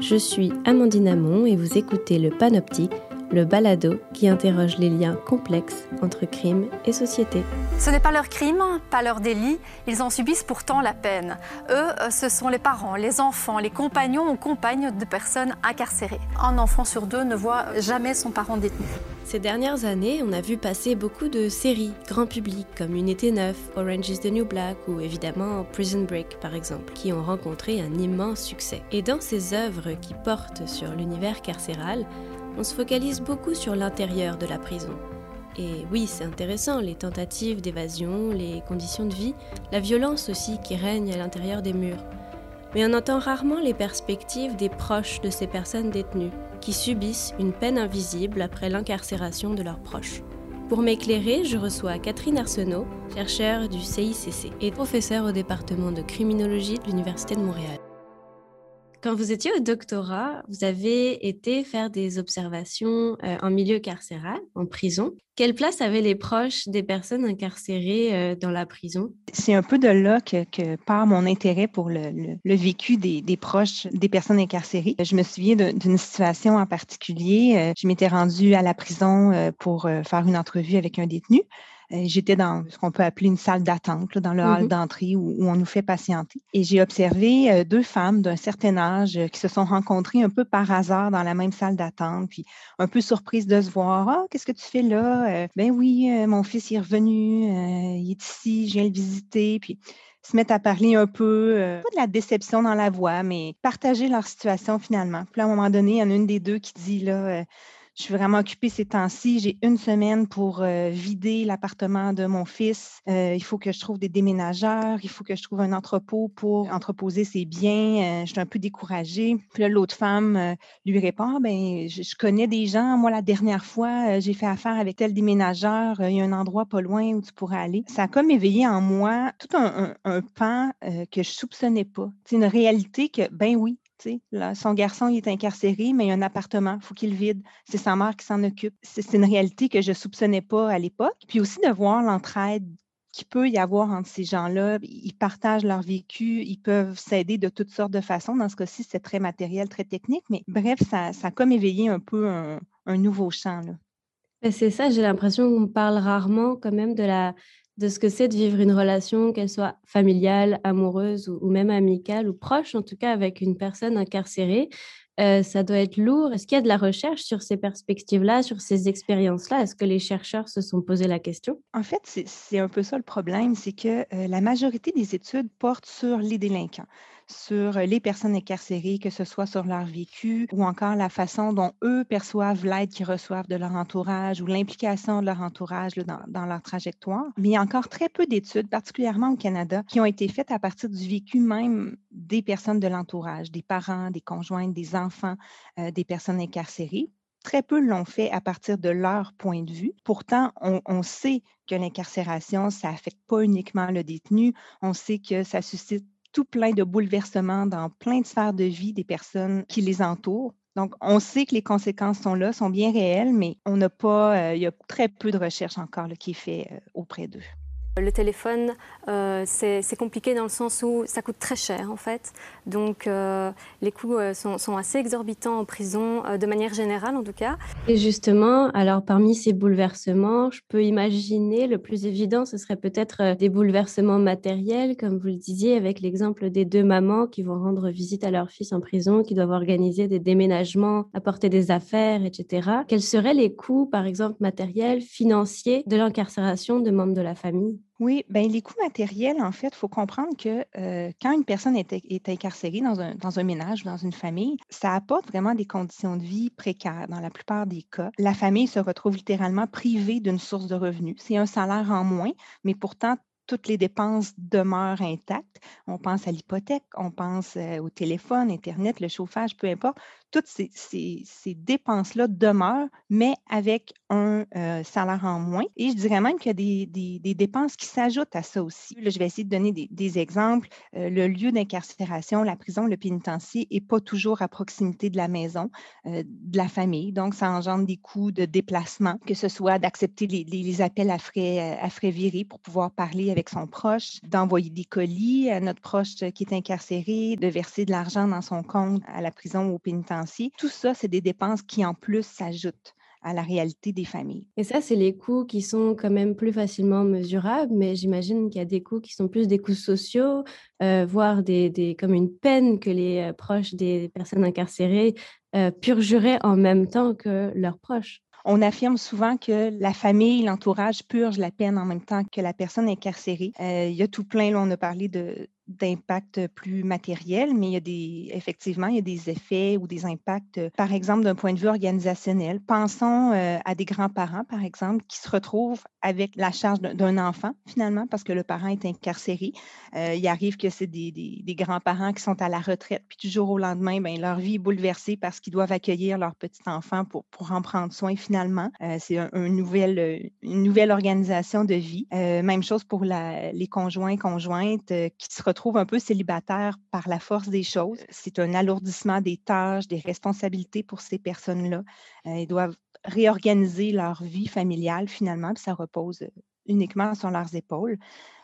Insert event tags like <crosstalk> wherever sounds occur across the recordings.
je suis Amandine Amon et vous écoutez le Panoptique, le balado qui interroge les liens complexes entre crime et société. Ce n'est pas leur crime, pas leur délit, ils en subissent pourtant la peine. Eux, ce sont les parents, les enfants, les compagnons ou compagnes de personnes incarcérées. Un enfant sur deux ne voit jamais son parent détenu. Ces dernières années, on a vu passer beaucoup de séries grand public comme Unité 9, Orange is the New Black ou évidemment Prison Break par exemple, qui ont rencontré un immense succès. Et dans ces œuvres qui portent sur l'univers carcéral, on se focalise beaucoup sur l'intérieur de la prison. Et oui, c'est intéressant, les tentatives d'évasion, les conditions de vie, la violence aussi qui règne à l'intérieur des murs. Mais on entend rarement les perspectives des proches de ces personnes détenues, qui subissent une peine invisible après l'incarcération de leurs proches. Pour m'éclairer, je reçois Catherine Arsenault, chercheure du CICC et professeure au département de criminologie de l'Université de Montréal. Quand vous étiez au doctorat, vous avez été faire des observations euh, en milieu carcéral, en prison. Quelle place avaient les proches des personnes incarcérées euh, dans la prison? C'est un peu de là que, part mon intérêt pour le, vécu des, proches des personnes incarcérées. Je me souviens d'une situation en particulier. Euh, je m'étais rendue à la prison pour faire une entrevue avec un détenu. Euh, j'étais dans ce qu'on peut appeler une salle d'attente, dans le hall mmh d'entrée où, on nous fait patienter. Et j'ai observé euh, deux femmes d'un certain âge euh, qui se sont rencontrées un peu par hasard dans la même salle d'attente, puis un peu surprises de se voir. Ah, qu'est-ce que tu fais là? ben oui, mon fils est revenu, il est ici, je viens le visiter. Puis se mettre à parler un peu, pas de la déception dans la voix, mais partager leur situation finalement. Puis à un moment donné, il y en a une des deux qui dit là, je suis vraiment occupée ces temps-ci. J'ai une semaine pour euh, vider l'appartement de mon fils. Euh, il faut que je trouve des déménageurs. Il faut que je trouve un entrepôt pour entreposer ses biens. Euh, je suis un peu découragée. Puis là, l'autre femme lui répond ben, je, connais des gens. Moi, la dernière fois, j'ai fait affaire avec tel déménageur. il y a un endroit pas loin où tu pourrais aller. Ça a comme éveillé en moi tout un, un pan que je soupçonnais pas. C'est une réalité que, ben oui, son garçon il est incarcéré, mais il a un appartement, il faut qu'il vide. C'est sa mère qui s'en occupe. C'est une réalité que je ne soupçonnais pas à l'époque. Puis aussi de voir l'entraide qu'il peut y avoir entre ces gens-là. Ils partagent leur vécu, ils peuvent s'aider de toutes sortes de façons. Dans ce cas-ci, c'est très matériel, très technique, mais bref, ça, ça a comme éveillé un peu un, nouveau champ. Ben, c'est ça, j'ai l'impression qu'on parle rarement quand même de la, de ce que c'est de vivre une relation, qu'elle soit familiale, amoureuse ou, même amicale ou proche, en tout cas avec une personne incarcérée. Euh, ça doit être lourd. Est-ce qu'il y a de la recherche sur ces perspectives-là, sur ces expériences-là? Est-ce que les chercheurs se sont posé la question? En fait, c'est un peu ça le problème, c'est que euh, la majorité des études portent sur les délinquants sur les personnes incarcérées, que ce soit sur leur vécu ou encore la façon dont eux perçoivent l'aide qu'ils reçoivent de leur entourage ou l'implication de leur entourage dans, leur trajectoire. Mais il y a encore très peu d'études, particulièrement au Canada, qui ont été faites à partir du vécu même des personnes de l'entourage, des parents, des conjointes, des enfants, euh, des personnes incarcérées. Très peu l'ont fait à partir de leur point de vue. Pourtant, on, sait que l'incarcération, ça affecte pas uniquement le détenu. On sait que ça suscite tout plein de bouleversements dans plein de sphères de vie des personnes qui les entourent. Donc, on sait que les conséquences sont là, sont bien réelles, mais on n'a pas, euh, il y a très peu de recherche encore qui est fait euh, auprès d'eux. Le téléphone, euh, c'est compliqué dans le sens où ça coûte très cher en fait. Donc euh, les coûts euh, sont, assez exorbitants en prison, de manière générale en tout cas. Et justement, alors parmi ces bouleversements, je peux imaginer le plus évident, ce serait peut-être des bouleversements matériels, comme vous le disiez, avec l'exemple des deux mamans qui vont rendre visite à leur fils en prison, qui doivent organiser des déménagements, apporter des affaires, etc. Quels seraient les coûts, par exemple, matériels, financiers de l'incarcération de membres de la famille? Oui, ben les coûts matériels, en fait, il faut comprendre que euh, quand une personne est, incarcérée dans un, dans un ménage ou dans une famille, ça apporte vraiment des conditions de vie précaires dans la plupart des cas. La famille se retrouve littéralement privée d'une source de revenus. C'est un salaire en moins, mais pourtant, toutes les dépenses demeurent intactes. On pense à l'hypothèque, on pense euh, au téléphone, Internet, le chauffage, peu importe toutes ces, dépenses-là demeurent, mais avec un euh, salaire en moins. Et je dirais même qu'il y a des, dépenses qui s'ajoutent à ça aussi. je vais essayer de donner des, exemples. Euh, le lieu d'incarcération, la prison, le pénitencier n'est pas toujours à proximité de la maison, euh, de la famille. Donc, ça engendre des coûts de déplacement, que ce soit d'accepter les, appels à frais, à frais virés pour pouvoir parler avec avec son proche, d'envoyer des colis à notre proche qui est incarcéré, de verser de l'argent dans son compte à la prison ou au pénitencier. Tout ça, c'est des dépenses qui, en plus, s'ajoutent à la réalité des familles. Et ça, c'est les coûts qui sont quand même plus facilement mesurables, mais j'imagine qu'il y a des coûts qui sont plus des coûts sociaux, euh, voire des, comme une peine que les euh, proches des personnes incarcérées euh, purgeraient en même temps que leurs proches. On affirme souvent que la famille, l'entourage purge la peine en même temps que la personne incarcérée. il y a tout plein, là, on a parlé de, d'impact plus matériel, mais il y a des, effectivement, il y a des effets ou des impacts, par exemple, d'un point de vue organisationnel. Pensons à des grands-parents, par exemple, qui se retrouvent avec la charge d'un enfant, finalement, parce que le parent est incarcéré. il arrive que c'est des, des, grands-parents qui sont à la retraite, puis du jour au lendemain, bien, leur vie est bouleversée parce qu'ils doivent accueillir leur petit enfant pour, pour en prendre soin, finalement. c'est un, nouvel, une nouvelle organisation de vie. même chose pour la, les conjoints, conjointes qui se retrouvent un peu célibataires par la force des choses. C'est un alourdissement des tâches, des responsabilités pour ces personnes-là. Euh, ils doivent réorganiser leur vie familiale finalement, puis ça repose uniquement sur leurs épaules.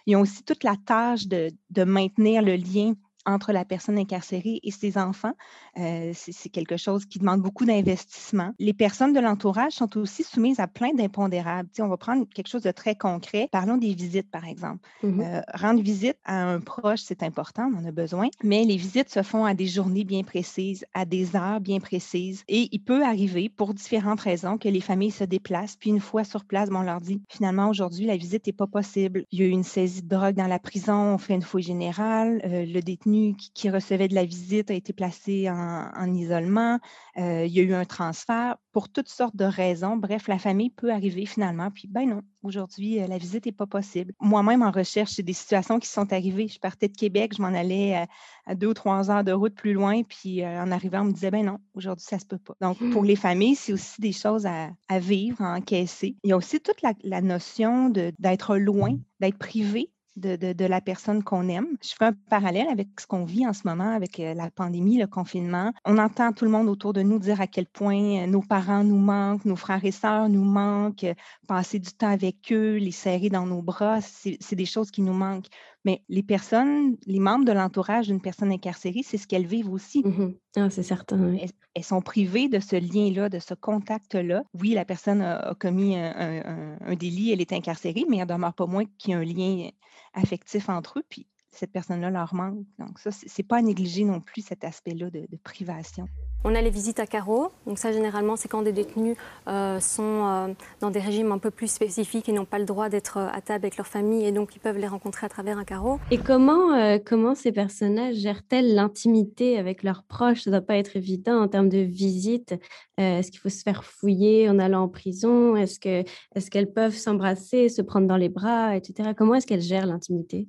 Ils ont aussi toute la tâche de, de maintenir le lien entre la personne incarcérée et ses enfants. Euh, c'est quelque chose qui demande beaucoup d'investissement. Les personnes de l'entourage sont aussi soumises à plein d'impondérables. on va prendre quelque chose de très concret. Parlons des visites, par exemple. Mmh euh, rendre visite à un proche, c'est important, on en a besoin, mais les visites se font à des journées bien précises, à des heures bien précises. Et il peut arriver, pour différentes raisons, que les familles se déplacent, puis une fois sur place, on leur dit, finalement, aujourd'hui, la visite n'est pas possible. Il y a eu une saisie de drogue dans la prison, on fait une fouille générale, euh, le détenu qui, recevait de la visite a été placé en, isolement. Euh, il y a eu un transfert pour toutes sortes de raisons. Bref, la famille peut arriver finalement, puis ben non, aujourd'hui, euh, la visite n'est pas possible. Moi-même, en recherche, c'est des situations qui sont arrivées. Je partais de Québec, je m'en allais à, deux ou trois heures de route plus loin, puis euh, en arrivant, on me disait, ben non, aujourd'hui, ça se peut pas. Donc, pour mmh. les familles, c'est aussi des choses à, vivre, à encaisser. Il y a aussi toute la, la notion d'être loin, d'être privé de, la personne qu'on aime. Je fais un parallèle avec ce qu'on vit en ce moment avec euh, la pandémie, le confinement. On entend tout le monde autour de nous dire à quel point euh, nos parents nous manquent, nos frères et sœurs nous manquent, euh, passer du temps avec eux, les serrer dans nos bras, c'est des choses qui nous manquent. Mais les personnes, les membres de l'entourage d'une personne incarcérée, c'est ce qu'elles vivent aussi. Mmh ah, c'est certain. Elles, sont privées de ce lien-là, de ce contact-là. Oui, la personne a, commis un, un, délit, elle est incarcérée, mais elle ne demeure pas moins qu'il y a un lien affectif entre eux. Puis cette personne-là leur manque. Donc ça, c'est pas à négliger non plus cet aspect-là de, privation. On a les visites à carreau. Donc ça, généralement, c'est quand des détenus euh, sont euh, dans des régimes un peu plus spécifiques et n'ont pas le droit d'être euh, à table avec leur famille et donc ils peuvent les rencontrer à travers un carreau. Et comment, comment ces personnages gèrent-elles l'intimité avec leurs proches? Ça ne doit pas être évident en termes de visite. Est-ce qu'il faut se faire fouiller en allant en prison? Est-ce qu'elles est peuvent s'embrasser, se prendre dans les bras, etc. Comment est-ce qu'elles gèrent l'intimité?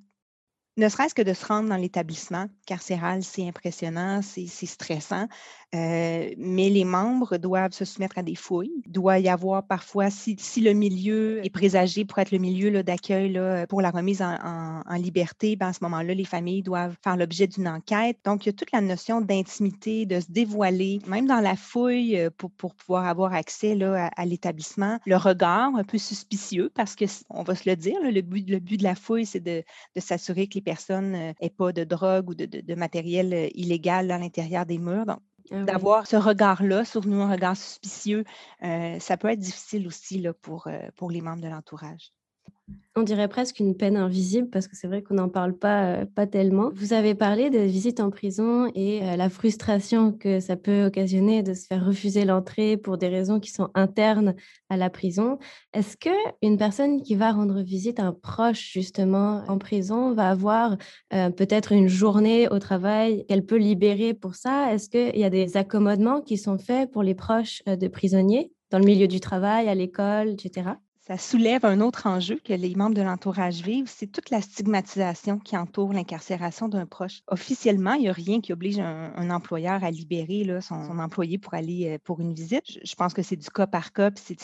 Ne serait-ce que de se rendre dans l'établissement carcéral, c'est impressionnant, c'est stressant. Euh, mais les membres doivent se soumettre à des fouilles. Il doit y avoir parfois, si, le milieu est présagé pour être le milieu d'accueil pour la remise en, liberté, ben, à ce moment-là, les familles doivent faire l'objet d'une enquête. Donc, il y a toute la notion d'intimité, de se dévoiler, même dans la fouille, euh, pour, pouvoir avoir accès à, l'établissement. Le regard un peu suspicieux, parce que, on va se le dire, le, but, de la fouille, c'est de, s'assurer que les personnes n'aient euh, pas de drogue ou de, matériel illégal à l'intérieur des murs. Ah d'avoir ce regard-là sur nous, un regard suspicieux, euh, ça peut être difficile aussi pour, euh, pour les membres de l'entourage. On dirait presque une peine invisible parce que c'est vrai qu'on n'en parle pas, euh, pas tellement. Vous avez parlé de visite en prison et euh, la frustration que ça peut occasionner de se faire refuser l'entrée pour des raisons qui sont internes à la prison. Est-ce que une personne qui va rendre visite à un proche justement en prison va avoir euh, peut-être une journée au travail qu'elle peut libérer pour ça? Est-ce qu'il y a des accommodements qui sont faits pour les proches de prisonniers dans le milieu du travail, à l'école, etc ça soulève un autre enjeu que les membres de l'entourage vivent, c'est toute la stigmatisation qui entoure l'incarcération d'un proche. Officiellement, il n'y a rien qui oblige un, employeur à libérer là, son, employé pour aller euh, pour une visite. Je, pense que c'est du cas par cas, c'est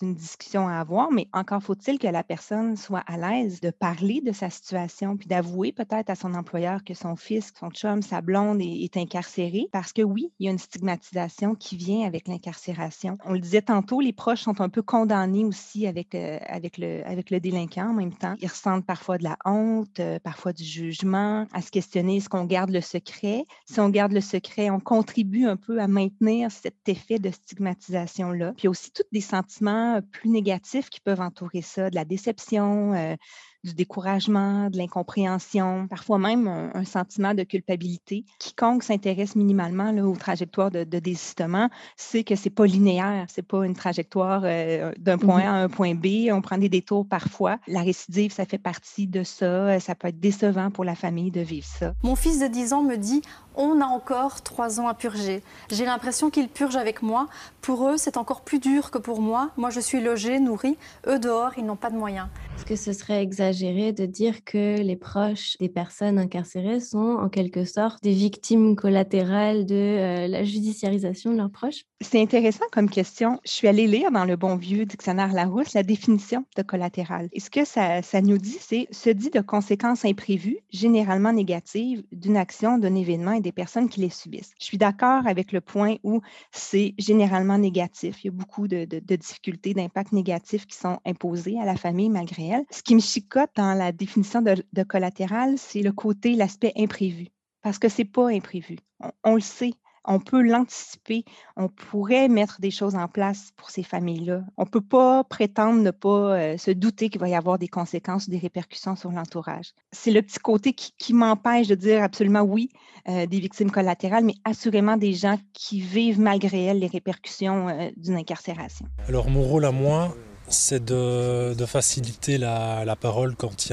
une discussion à avoir, mais encore faut-il que la personne soit à l'aise de parler de sa situation, puis d'avouer peut-être à son employeur que son fils, son chum, sa blonde est, est incarcéré, parce que oui, il y a une stigmatisation qui vient avec l'incarcération. On le disait tantôt, les proches sont un peu condamnés aussi avec, avec, le, délinquant en même temps. Ils ressentent parfois de la honte, parfois du jugement, à se questionner est-ce qu'on garde le secret? Si on garde le secret, on contribue un peu à maintenir cet effet de stigmatisation-là. Puis aussi tous des sentiments plus négatifs qui peuvent entourer ça, de la déception, du découragement, de l'incompréhension, parfois même un, sentiment de culpabilité. Quiconque s'intéresse minimalement là, aux trajectoires de, de désistement sait que c'est pas linéaire, c'est pas une trajectoire euh, d'un point mmh A à un point B. On prend des détours parfois. La récidive, ça fait partie de ça. Ça peut être décevant pour la famille de vivre ça. Mon fils de 10 ans me dit on a encore trois ans à purger. J'ai l'impression qu'ils purgent avec moi. Pour eux, c'est encore plus dur que pour moi. Moi, je suis logée, nourrie. Eux, dehors, ils n'ont pas de moyens. Est-ce que ce serait exagéré de dire que les proches des personnes incarcérées sont en quelque sorte des victimes collatérales de euh, la judiciarisation de leurs proches? C'est intéressant comme question. Je suis allée lire dans le bon vieux dictionnaire Larousse la définition de collatéral. Et ce que ça, nous dit, c'est se dit de conséquences imprévues, généralement négatives, d'une action, d'un événement et des personnes qui les subissent. Je suis d'accord avec le point où c'est généralement négatif. Il y a beaucoup de, difficultés, d'impacts négatifs qui sont imposés à la famille malgré elle. Ce qui me chicote dans la définition de, collatéral, c'est le côté, l'aspect imprévu. Parce que c'est pas imprévu. on le sait on peut l'anticiper, on pourrait mettre des choses en place pour ces familles-là. On ne peut pas prétendre ne pas euh, se douter qu'il va y avoir des conséquences ou des répercussions sur l'entourage. C'est le petit côté qui, m'empêche de dire absolument oui, euh, des victimes collatérales, mais assurément des gens qui vivent malgré elles les répercussions euh, d'une incarcération. Alors mon rôle à moi, c'est de, faciliter la, parole quand,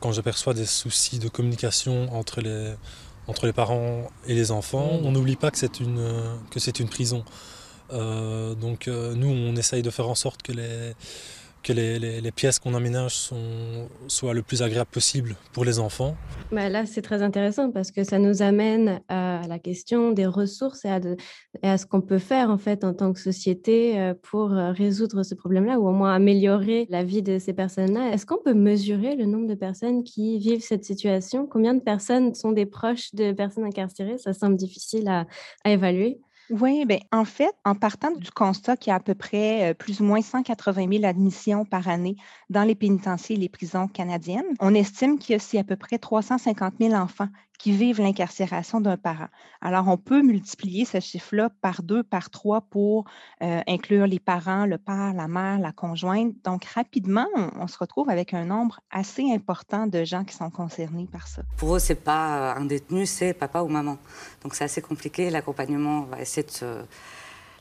quand j'aperçois des soucis de communication entre les entre les parents et les enfants. Mm. On n'oublie pas que c'est une, que c'est une prison. Euh, donc euh, nous, on essaye de faire en sorte que les, que les, pièces qu'on aménage soient le plus agréables possible pour les enfants. Bah là, c'est très intéressant parce que ça nous amène à la question des ressources et à, ce qu'on peut faire en fait en tant que société euh, pour euh, résoudre ce problème-là ou au moins améliorer la vie de ces personnes-là. Est-ce qu'on peut mesurer le nombre de personnes qui vivent cette situation? Combien de personnes sont des proches de personnes incarcérées? Ça semble difficile à évaluer. Oui, bien, en fait, en partant du constat qu'il y a à peu près plus ou moins 180 000 admissions par année dans les pénitenciers et les prisons canadiennes, on estime qu'il y a à peu près 350 000 enfants qui vivent l'incarcération d'un parent. Alors, on peut multiplier ce chiffre-là par deux, par trois pour euh, inclure les parents, le père, la mère, la conjointe. Donc, rapidement, on, se retrouve avec un nombre assez important de gens qui sont concernés par ça. Pour eux, ce n'est pas un détenu, c'est papa ou maman. Donc, c'est assez compliqué. L'accompagnement va essayer de se...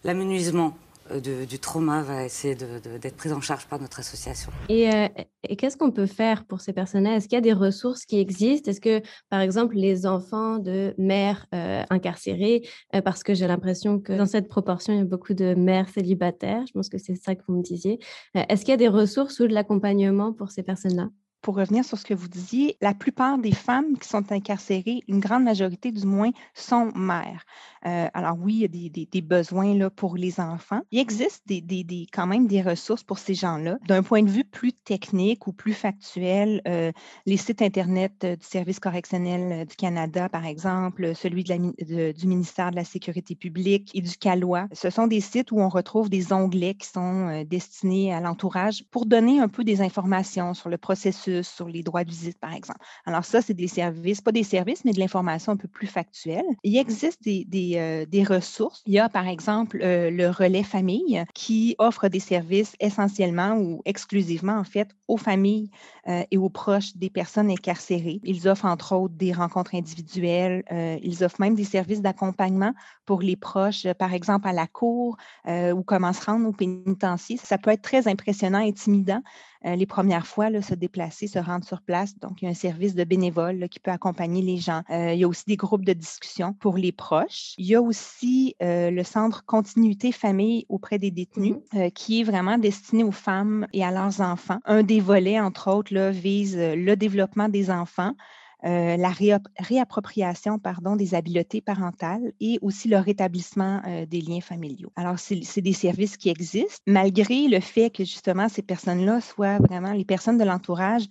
L'amenuisement euh, du trauma va essayer d'être pris en charge par notre association. Euh, et, qu'est-ce qu'on peut faire pour ces personnes-là? Est-ce qu'il y a des ressources qui existent? Est-ce que, par exemple, les enfants de mères euh, incarcérées, parce que j'ai l'impression que dans cette proportion, il y a beaucoup de mères célibataires, je pense que c'est ça que vous me disiez, est-ce qu'il y a des ressources ou de l'accompagnement pour ces personnes-là? Pour revenir sur ce que vous disiez, la plupart des femmes qui sont incarcérées, une grande majorité du moins, sont mères. Euh, alors oui, il y a des, besoins là, pour les enfants. Il existe quand même des ressources pour ces gens-là. D'un point de vue plus technique ou plus factuel, euh, les sites Internet euh, du Service correctionnel du Canada, par exemple, celui du ministère de la Sécurité publique et du CALOA, ce sont des sites où on retrouve des onglets qui sont destinés à l'entourage pour donner un peu des informations sur le processus, sur les droits de visite, par exemple. Alors ça, c'est des services, pas des services, mais de l'information un peu plus factuelle. Il existe des euh, des, ressources. Il y a par exemple euh, le relais famille qui offre des services essentiellement ou exclusivement en fait aux familles euh, et aux proches des personnes incarcérées. Ils offrent entre autres des rencontres individuelles. ils offrent même des services d'accompagnement pour les proches, par exemple à la cour ou comment se rendre au pénitencier. Ça peut être très impressionnant, intimidant euh, les premières fois, là, se déplacer, se rendre sur place. Donc, il y a un service de bénévoles qui peut accompagner les gens. Euh, il y a aussi des groupes de discussion pour les proches. Il y a aussi euh, le centre continuité famille auprès des détenus, mmh qui est vraiment destiné aux femmes et à leurs enfants. Un des volets, entre autres, là, vise le développement des enfants, euh, la réappropriation pardon, des habiletés parentales et aussi le rétablissement euh, des liens familiaux. Alors, c'est des services qui existent, malgré le fait que justement ces personnes-là soient vraiment les personnes de l'entourage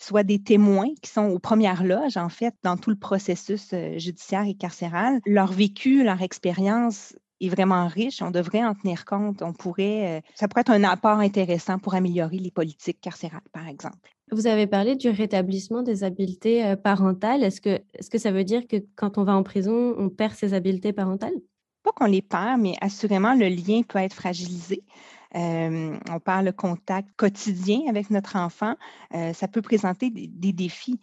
soient des témoins qui sont aux premières loges, en fait, dans tout le processus euh, judiciaire et carcéral. Leur vécu, leur expérience est vraiment riche. On devrait en tenir compte. On pourrait, ça pourrait être un apport intéressant pour améliorer les politiques carcérales, par exemple. Vous avez parlé du rétablissement des habiletés parentales. Est-ce que, est-ce que ça veut dire que quand on va en prison, on perd ses habiletés parentales? Pas qu'on les perd, mais assurément, le lien peut être fragilisé. On parle de contact quotidien avec notre enfant. Ça peut présenter des, défis.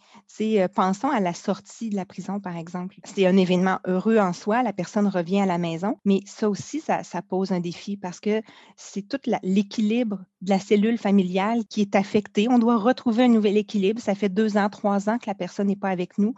Pensons à la sortie de la prison, par exemple. C'est un événement heureux en soi, la personne revient à la maison, mais ça aussi, ça, pose un défi parce que c'est tout l'équilibre de la cellule familiale qui est affecté. On doit retrouver un nouvel équilibre. Ça fait deux ans, trois ans que la personne n'est pas avec nous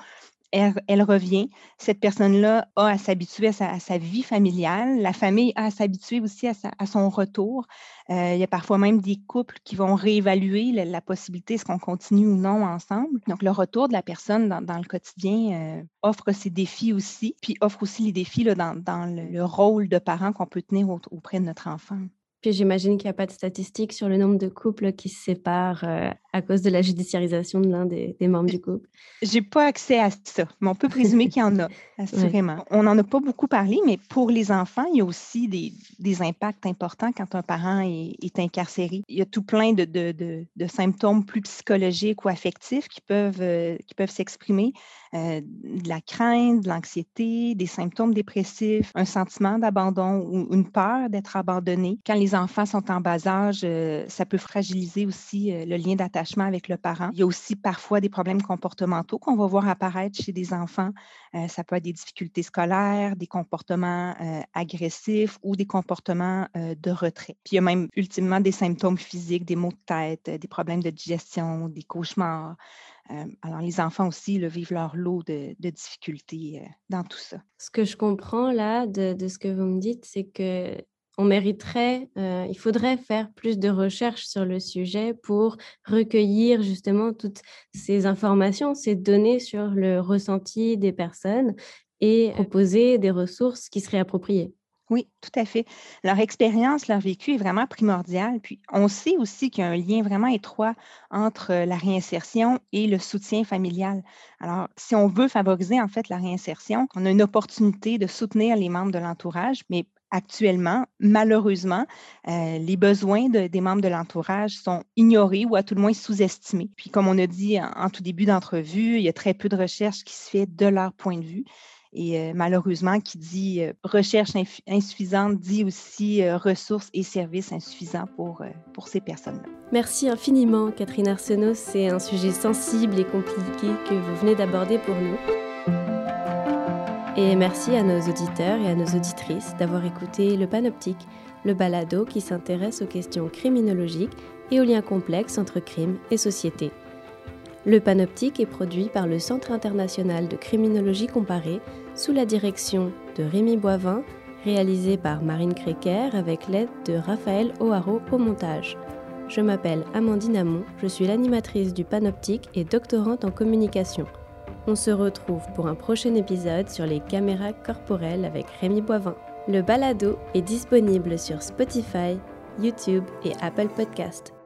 elle, revient. Cette personne-là a à s'habituer à, sa, vie familiale. La famille a à s'habituer aussi à, son retour. Euh, il y a parfois même des couples qui vont réévaluer la, possibilité, est-ce qu'on continue ou non ensemble. Donc, le retour de la personne dans, le quotidien euh, offre ses défis aussi, puis offre aussi les défis dans, le, rôle de parent qu'on peut tenir auprès de notre enfant. Puis j'imagine qu'il n'y a pas de statistiques sur le nombre de couples qui se séparent euh, à cause de la judiciarisation de l'un des, membres du couple? J'ai pas accès à ça, mais on peut présumer qu'il y en a, <laughs> assurément. On n'en a pas beaucoup parlé, mais pour les enfants, il y a aussi des, impacts importants quand un parent est, incarcéré. Il y a tout plein de, de, symptômes plus psychologiques ou affectifs qui peuvent, euh, qui peuvent s'exprimer. Euh, de la crainte, de l'anxiété, des symptômes dépressifs, un sentiment d'abandon ou une peur d'être abandonné. Quand les enfants sont en bas âge, euh, ça peut fragiliser aussi le lien d'attachement avec le parent. Il y a aussi parfois des problèmes comportementaux qu'on va voir apparaître chez des enfants. Euh, ça peut être des difficultés scolaires, des comportements euh, agressifs ou des comportements euh, de retrait. Puis il y a même ultimement des symptômes physiques, des maux de tête, des problèmes de digestion, des cauchemars. alors, les enfants aussi vivent leur lot de, difficultés dans tout ça. Ce que je comprends là de ce que vous me dites, c'est que on mériterait, euh, il faudrait faire plus de recherches sur le sujet pour recueillir justement toutes ces informations, ces données sur le ressenti des personnes et proposer des ressources qui seraient appropriées. Oui, tout à fait. Leur expérience, leur vécu est vraiment primordial. Puis on sait aussi qu'il y a un lien vraiment étroit entre la réinsertion et le soutien familial. Alors, si on veut favoriser en fait la réinsertion, on a une opportunité de soutenir les membres de l'entourage, mais actuellement, malheureusement, euh, les besoins des membres de l'entourage sont ignorés ou à tout le moins sous-estimés. Puis, comme on a dit en, tout début d'entrevue, il y a très peu de recherche qui se fait de leur point de vue. Et euh, malheureusement, qui dit euh, recherche insuffisante dit aussi ressources et services insuffisants pour, pour ces personnes-là. Merci infiniment, Catherine Arsenault. C'est un sujet sensible et compliqué que vous venez d'aborder pour nous. Et merci à nos auditeurs et à nos auditrices d'avoir écouté Le Panoptique, le balado qui s'intéresse aux questions criminologiques et aux liens complexes entre crime et société. Le Panoptique est produit par le Centre international de criminologie comparée sous la direction de Rémi Boivin, réalisé par Marine Créquer avec l'aide de Raphaël O'Haraud au montage. Je m'appelle Amandine Amon, je suis l'animatrice du Panoptique et doctorante en communication. On se retrouve pour un prochain épisode sur les caméras corporelles avec Rémi Boivin. Le balado est disponible sur Spotify, YouTube et Apple Podcast.